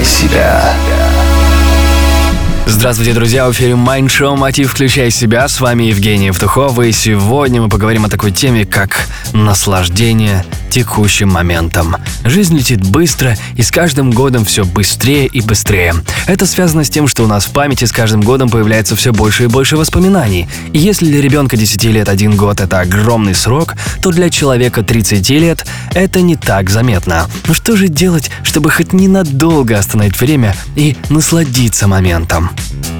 Включай себя. Здравствуйте, друзья! В эфире Mind Show «Мотив. Включай себя». С вами Евгений Евтухов. И сегодня мы поговорим о такой теме, как наслаждение текущим моментом. Жизнь летит быстро, и с каждым годом все быстрее и быстрее. Это связано с тем, что у нас в памяти с каждым годом появляется все больше и больше воспоминаний. И если для ребенка 10 лет один год – это огромный срок, то для человека 30 лет это не так заметно. Но что же делать, чтобы хоть ненадолго остановить время и насладиться моментом?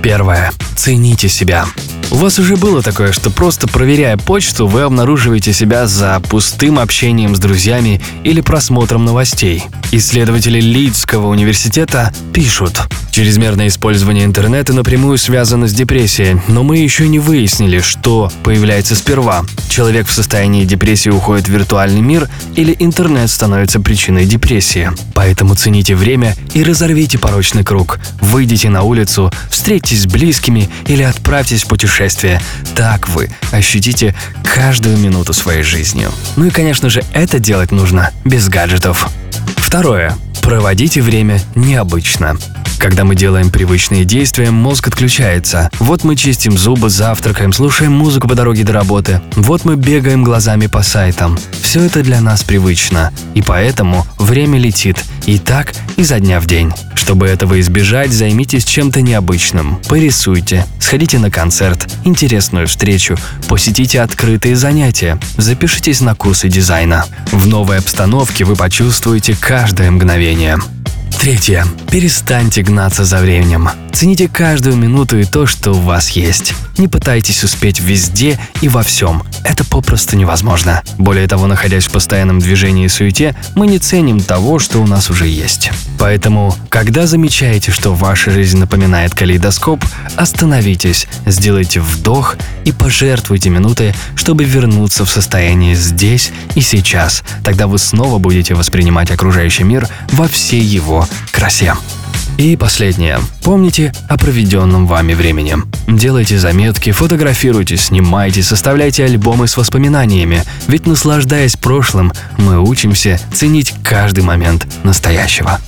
Первое. Цените себя. У вас уже было такое, что просто проверяя почту, вы обнаруживаете себя за пустым общением с друзьями или просмотром новостей. Исследователи Лидского университета пишут, Чрезмерное использование интернета напрямую связано с депрессией, но мы еще не выяснили, что появляется сперва. Человек в состоянии депрессии уходит в виртуальный мир или интернет становится причиной депрессии. Поэтому цените время и разорвите порочный круг. Выйдите на улицу, встретитесь с близкими или отправьтесь в путешествие. Так вы ощутите каждую минуту своей жизнью. Ну и, конечно же, это делать нужно без гаджетов. Второе. Проводите время необычно. Когда мы делаем привычные действия, мозг отключается. Вот мы чистим зубы, завтракаем, слушаем музыку по дороге до работы. Вот мы бегаем глазами по сайтам. Все это для нас привычно. И поэтому время летит. И так изо дня в день. Чтобы этого избежать, займитесь чем-то необычным. Порисуйте, сходите на концерт, интересную встречу, посетите открытые занятия, запишитесь на курсы дизайна. В новой обстановке вы почувствуете каждое мгновение. Третье. Перестаньте гнаться за временем. Цените каждую минуту и то, что у вас есть. Не пытайтесь успеть везде и во всем. Это попросту невозможно. Более того, находясь в постоянном движении и суете, мы не ценим того, что у нас уже есть. Поэтому, когда замечаете, что ваша жизнь напоминает калейдоскоп, остановитесь, сделайте вдох и пожертвуйте минуты, чтобы вернуться в состояние здесь и сейчас. Тогда вы снова будете воспринимать окружающий мир во всей его красе. И последнее. Помните о проведенном вами времени. Делайте заметки, фотографируйте, снимайте, составляйте альбомы с воспоминаниями. Ведь наслаждаясь прошлым, мы учимся ценить каждый момент настоящего.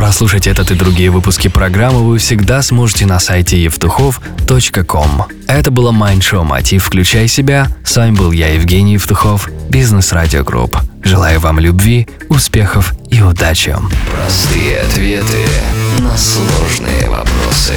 Прослушать этот и другие выпуски программы вы всегда сможете на сайте евтухов.com. Это было Show Мотив «Включай себя». С вами был я, Евгений Евтухов, Бизнес Радио Групп. Желаю вам любви, успехов и удачи. Простые ответы на сложные вопросы.